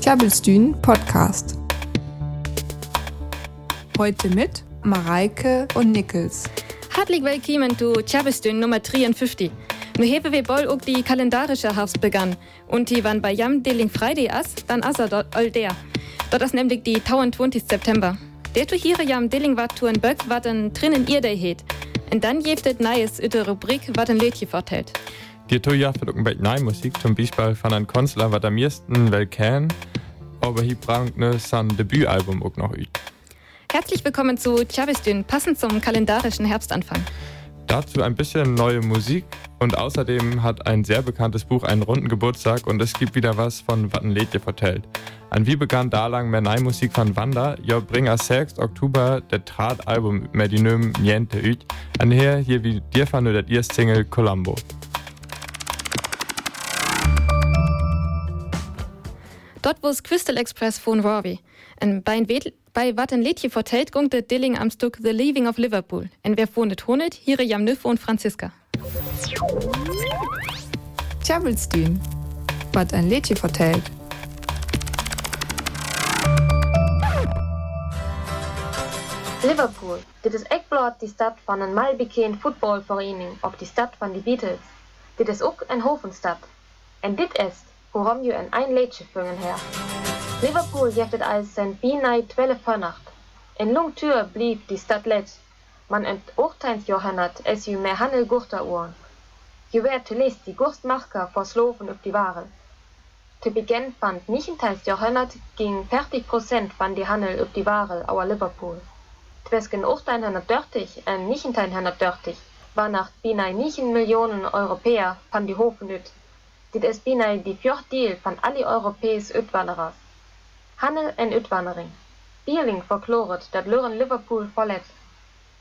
Klabbelstühn Podcast. Heute mit Mareike und Nickels. Hartlich willkommen zu Klabbelstühn Nummer 53. Nu hebben wir bald auch die kalendarische Herbst begann. Und die wann bei Jam Deling Friday as, dann as er dort all der. Dort ist nämlich die 22. September. Der tu hier jam Deling wat tu en Böck wat en drinnen ihr der. Und dann jeftet Neues in der Rubrik wat ein Lädchen vertellt. Die tu ja für bei neue Musik, zum Beispiel von einem Künstler, was am meisten wel kennen, aber hier bringt ne sein Debütalbum auch noch üt. Herzlich willkommen zu Chavistün, passend zum kalendarischen Herbstanfang. Dazu ein bisschen neue Musik und außerdem hat ein sehr bekanntes Buch einen runden Geburtstag und es gibt wieder was von Wattenledje vertellt. An wie begann da lang mehr neue Musik von Wanda, jo bringer 6. Oktober der Trat-Album mit die Nöm Niente üt, an her hier wie dir fand der ihr Single Colombo. Dort wo es Crystal Express von Rory. Und bei, bei wat ein Lädchen vertellt, gungt der Dilling am Stück The Leaving of Liverpool. Und wer wohnet honet, hier jam Nüffe und Franziska. Tjabelstühn. Was ein Lädchen vertellt. Liverpool, dit is echt bloot die stad van een malbekend voetbalvereniging of die stad van de Beatles. Dit is ook een hoofdstad. En dit is waarom je een ein Liedje füngen her. Liverpool jeftet als zijn bijna 12 vannacht. In lang Tür blieb die stad let. Man ent Urteilsjohannet es je mehr Handel gurter Uhren. Je werd leest die Gurstmarker versloven op die Ware. Te beginn fand 19. Jahrhundert ging 40% van die Handel op die Ware auer Liverpool. Twesken 1830 en 1930 war nach binai 9 Millionen Europäer van die Hofen ut. Dit is binai die fjord deel van alle Europäes Utwanderers. Handel en Utwandering. Bierling verkloret dat Luren Liverpool verlet.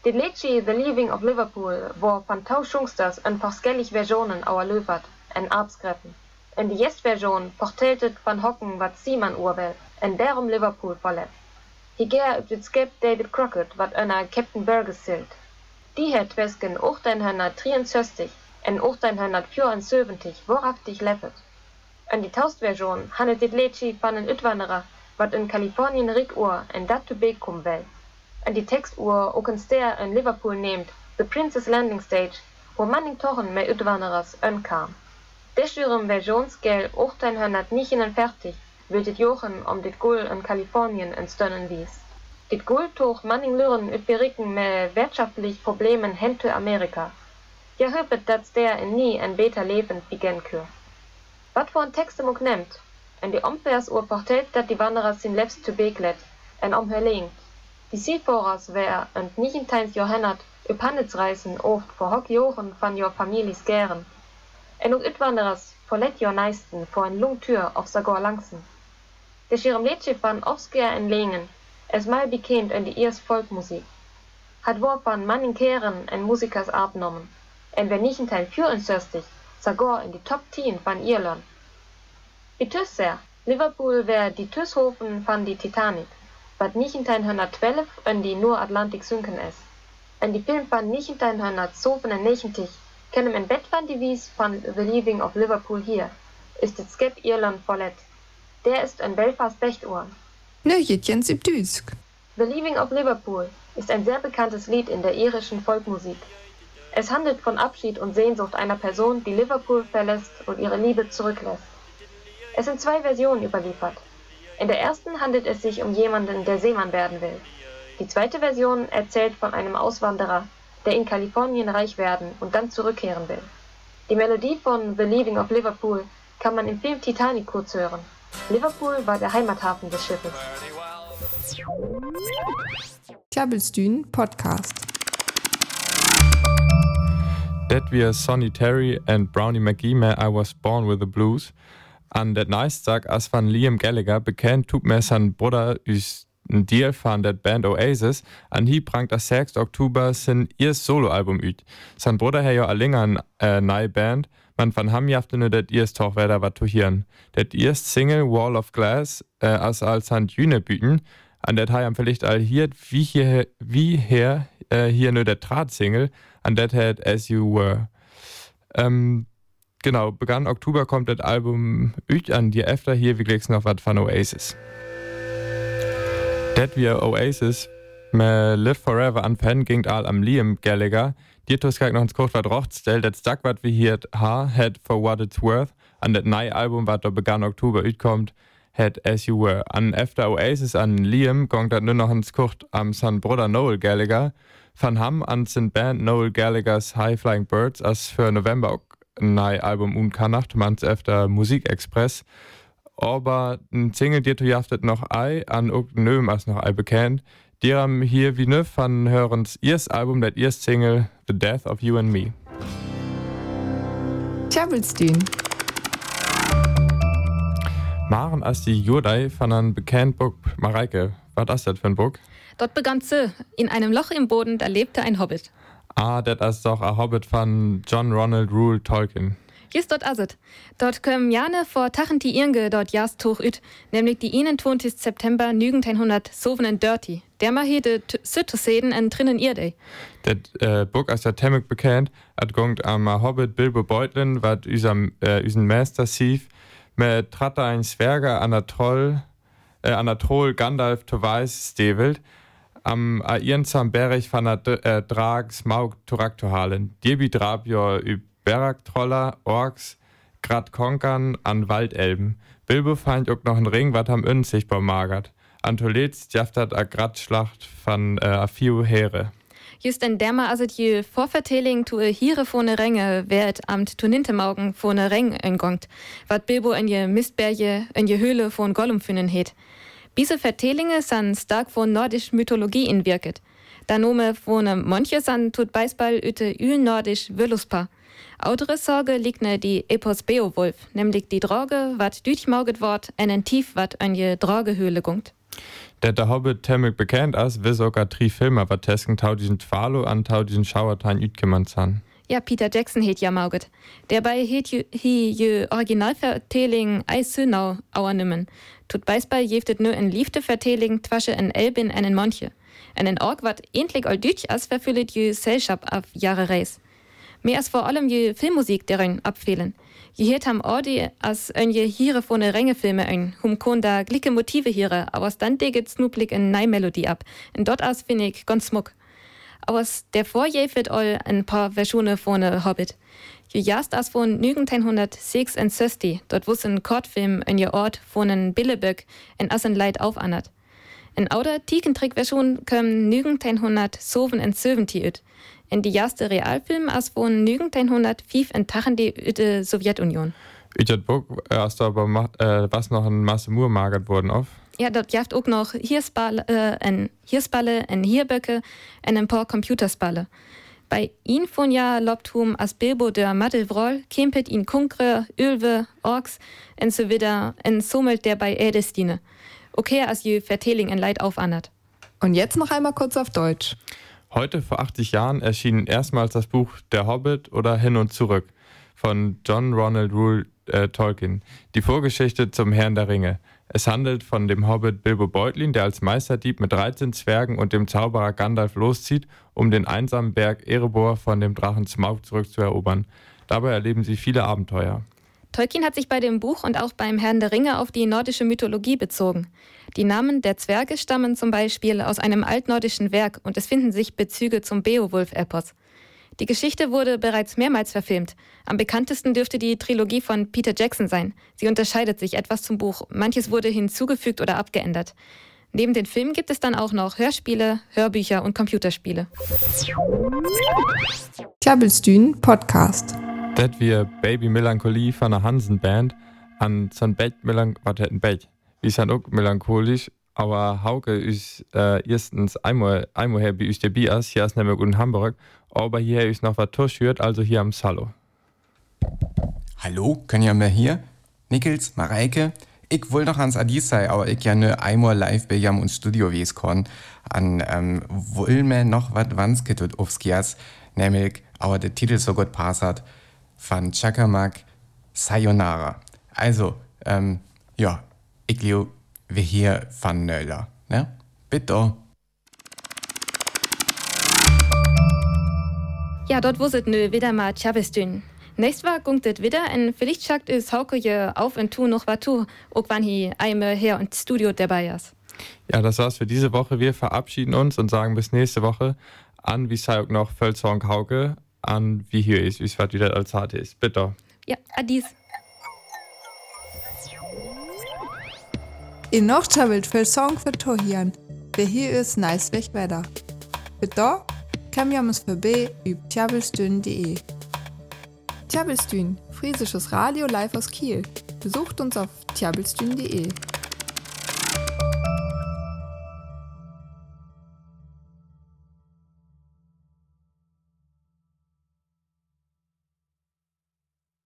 Dit Liedje The Leaving of Liverpool war van Tauschungsters en verschellig Versionen auer Löwert en Abskreppen. En die Jest-Version verteltet van Hocken wat Seaman Urwel en derum Liverpool verlet. Higer op dit skip David Crockett wat ënner Captain Burgess silt. Die het Wesken 1863 en 1874 wohaftig leppet. An die Taustversion handelt dit Lechi van een Utwanderer wat in Kalifornien Rikuhr en dat to Bekum well. An die Textuhr ook een ster in Liverpool nehmt The Princess Landing Stage, wo manning Tochen mei Utwanderers ënkam. Deschürem Versionsgel 1849 wildet Jochen om dit Gull in Kalifornien entstønnen wies. Dit Gulltuch manning Lüren ut beriken me wirtschaftlich Problemen hente Amerika. Ja höpet dat der in nie en beter leben begin kür. Wat vor Texte mo nemmt, en die Omversuhr portät dat die Wanderer sin lebst zu beglet, en omherlingt. Die Seaforers wär und nichtteins Johannat üb Handelsreisen oft vor hock Jochen van jo Families gären. En ook Utwanderers verlet jo neisten vor en Lungtür auf Sagor langsen. Der schirem Lädsche van Oscar en Lingen, es mal bekannt an die ihrs Volkmusik. Hat wo van Manning Kehren en Musikers abnommen, en wer nicht Teil führensöstig, Sagor in die Top 10 van Irland. Wie Tüsser, Liverpool wär die Tüshofen van die Titanic, wat nicht 1912 an die nur Atlantik sunken es. En die Film van nicht 1990 kennen en Bett van die Wies van The Leaving of Liverpool hier, ist het Skep Irland verlet. Der ist ein Belfast Bechtohr. Nöjetjen Südüsk. The Leaving of Liverpool ist ein sehr bekanntes Lied in der irischen Volkmusik. Es handelt von Abschied und Sehnsucht einer Person, die Liverpool verlässt und ihre Liebe zurücklässt. Es sind zwei Versionen überliefert. In der ersten handelt es sich um jemanden, der Seemann werden will. Die zweite Version erzählt von einem Auswanderer, der in Kalifornien reich werden und dann zurückkehren will. Die Melodie von The Leaving of Liverpool kann man im Film Titanic kurz hören. Liverpool war der Heimathafen des Schiffes. Klabbelstühn Podcast. That wir Sonny Terry and Brownie McGee me I Was Born with the Blues. An dat Neistag as van Liam Gallagher bekennt tut mir sein Bruder is ein Deal von der Band Oasis, an hi prangt der 6. Oktober sin ihr Soloalbum üt. Sein Bruder her jo allinger an äh, neue Band, man van ham jaftene dat ihrs toch werder wat tuhieren. Dat ihrs Single Wall of Glass äh, as als han Jüne büten, an der am vielleicht all hier wie hier wie her äh, hier nur der Draht-Single, hat As You Were. Ähm, genau, begann Oktober kommt das Album üt an die efter hier, wie gleich noch was von Oasis. Det wir Oasis med Live Forever an Fan ging all am Liam Gallagher. Die tuskak noch ins kort wat rochtstell, dat stak wat wie hier ha had for what it's worth. An det neue Album, wat da begann Oktober utkommt, had As You Were. An efter Oasis an Liam gong dat nur noch ins kort am San Bruder Noel Gallagher. Van Ham an sin Band Noel Gallaghers High Flying Birds as für November neues Album unkannacht, mans efter Musikexpress. Aber ein Single, die du jaftet noch ei, an ook nöm as noch ei bekannt. Die haben hier wie ne van hörens ihrs Album, das ihr Single The Death of You and Me. Tjabelstien. Maren as die Judai von einem bekannten Buch. Mareike, was ist das für ein Buch? Dort begann sie. In einem Loch im Boden, da lebte ein Hobbit. Ah, das ist doch ein Hobbit von John Ronald Rule Tolkien. Just dort aset. Dort kommen Jane vor Tachen die Irnge dort jast hoch üt, nämlich die 21. September 1900 Dirty. Der ma hede Sütteseden en drinnen day. Das äh, Buch ist ja temmig bekannt, hat gongt am Hobbit Bilbo Beutlin, wat äh, üsen Meister sief, mit tratte ein Zwerger an der Troll, äh, an der Troll Gandalf to Weiß stevelt, am a ihren zam Berich der äh, Drag Smaug Turaktohalen. Dirbi drab jo üb Berak-Troller, Orks, grad Konkern an Waldelben. Bilbo feind ook noch ein Ring, wat am Ön sichtbar magert. An Tolets jaftat a grad Schlacht van äh, a fiu Heere. Just en derma as het je Vorverteling tu e hire vorne Ränge, wäret amt tu nintemaugen vorne Reng engongt, wat Bilbo en je Mistberge en je Höhle von Gollum finnen het. Diese Vertelinge san stark von nordisch Mythologie inwirket. Da nome vorne Monche san tut Beisball üte ü nordisch Wöluspa. Andere Sorge liegt ne die Epos Beowulf, nämlich die Droge, wat düchmauget wort, einen tief wat an je Drogehöhle gungt. Der der Hobbit temmig bekannt as, wie sogar drei Filme wat tesken tau diesen Falo an tau diesen Schauertein ütkemmern zahn. Ja, Peter Jackson het ja mauget. Derbei het ju, hi je Originalverteling Eissönau auer nimmen. Tut Beisball jeftet nur en liefte Verteling twasche en Elbin en en Monche. En en Org wat endlich all düch as verfüllet je Selschap auf Jahre Reis. Mehr als vor allem je Filmmusik deren abfehlen. Je hört ham Ordi as ein je hire von ne Rängefilme ein, hum kon da glicke Motive hire, aber dann deget snuplik en nei Melodie ab. Und dort as find ich ganz smuck. Aber der Vorje wird all ein paar Versionen von ne Hobbit. Je jast as von 1966 dort wus ein Kortfilm in je Ort von en Billeböck en as ein Leid aufannert. En ouder Tikentrick-Version kom 1970 ut. En die erste Realfilm as von 1905 en Tachen die Sowjetunion. Ich hat Bock, hast du aber äh, was noch ein Masse Mur magert worden auf? Ja, dort jaft ook nog Hierspalle, äh, en Hierspalle, en Hierböcke en ein paar Computerspalle. Bei ihn von ja lobtum as Bilbo der Maddelwroll kempet ihn Kunkre, Ölwe, Orks en so wieder en somelt der bei Ädestine. Okay, as je Verteling en Leid aufannert. Und jetzt noch einmal kurz auf Deutsch. Heute vor 80 Jahren erschien erstmals das Buch Der Hobbit oder Hin und Zurück von John Ronald Rule äh, Tolkien. Die Vorgeschichte zum Herrn der Ringe. Es handelt von dem Hobbit Bilbo Beutlin, der als Meisterdieb mit 13 Zwergen und dem Zauberer Gandalf loszieht, um den einsamen Berg Erebor von dem Drachen Smaug zurückzuerobern. Dabei erleben sie viele Abenteuer. Tolkien hat sich bei dem Buch und auch beim Herrn der Ringe auf die nordische Mythologie bezogen. Die Namen der Zwerge stammen zum Beispiel aus einem altnordischen Werk und es finden sich Bezüge zum Beowulf-Epos. Die Geschichte wurde bereits mehrmals verfilmt. Am bekanntesten dürfte die Trilogie von Peter Jackson sein. Sie unterscheidet sich etwas zum Buch. Manches wurde hinzugefügt oder abgeändert. Neben den Filmen gibt es dann auch noch Hörspiele, Hörbücher und Computerspiele. Klabbelstühn Podcast. Das wir Baby Melancholie von der Hansen Band an son Bett Melanch wat ein Bett. Wir sind auch melancholisch, aber Hauke ist äh, erstens einmal einmal her bei uns der Bias, hier ist nämlich in Hamburg, aber hier ist noch was Torschürt, also hier am Salo. Hallo, können ihr mir hier? Nickels, Mareike? Ich will noch ans Adis sei, aber ich ja ne einmal live bei jam und Studio wies kon. An ähm, will mir noch wat wanske tut aufskias, nämlich, aber der Titel so gut passat, von Chakamak Sayonara. Also, ähm, ja, ich lieu, wir hier von Nöller, ne? Bitte. Ja, dort wuset nö wieder mal Chavestün. Nächst war gungt es wieder und vielleicht schackt es Hauke je auf und tu noch was tu, auch wann hier einmal her und Studio dabei ist. Ja, das war's für diese Woche. Wir verabschieden uns und sagen bis nächste Woche an, wie sei auch noch Völzorn Hauke, an wie hier ist, wie es wieder als hart ist. Bitte. Ja, adis. In noch wilt für Song für Tohian. Wer hier ist, nice weg weiter. Bitte, kam ja uns vorbei über tjabelstün.de. Tjabelstün, friesisches Radio live aus Kiel. Besucht uns auf tjabelstün.de.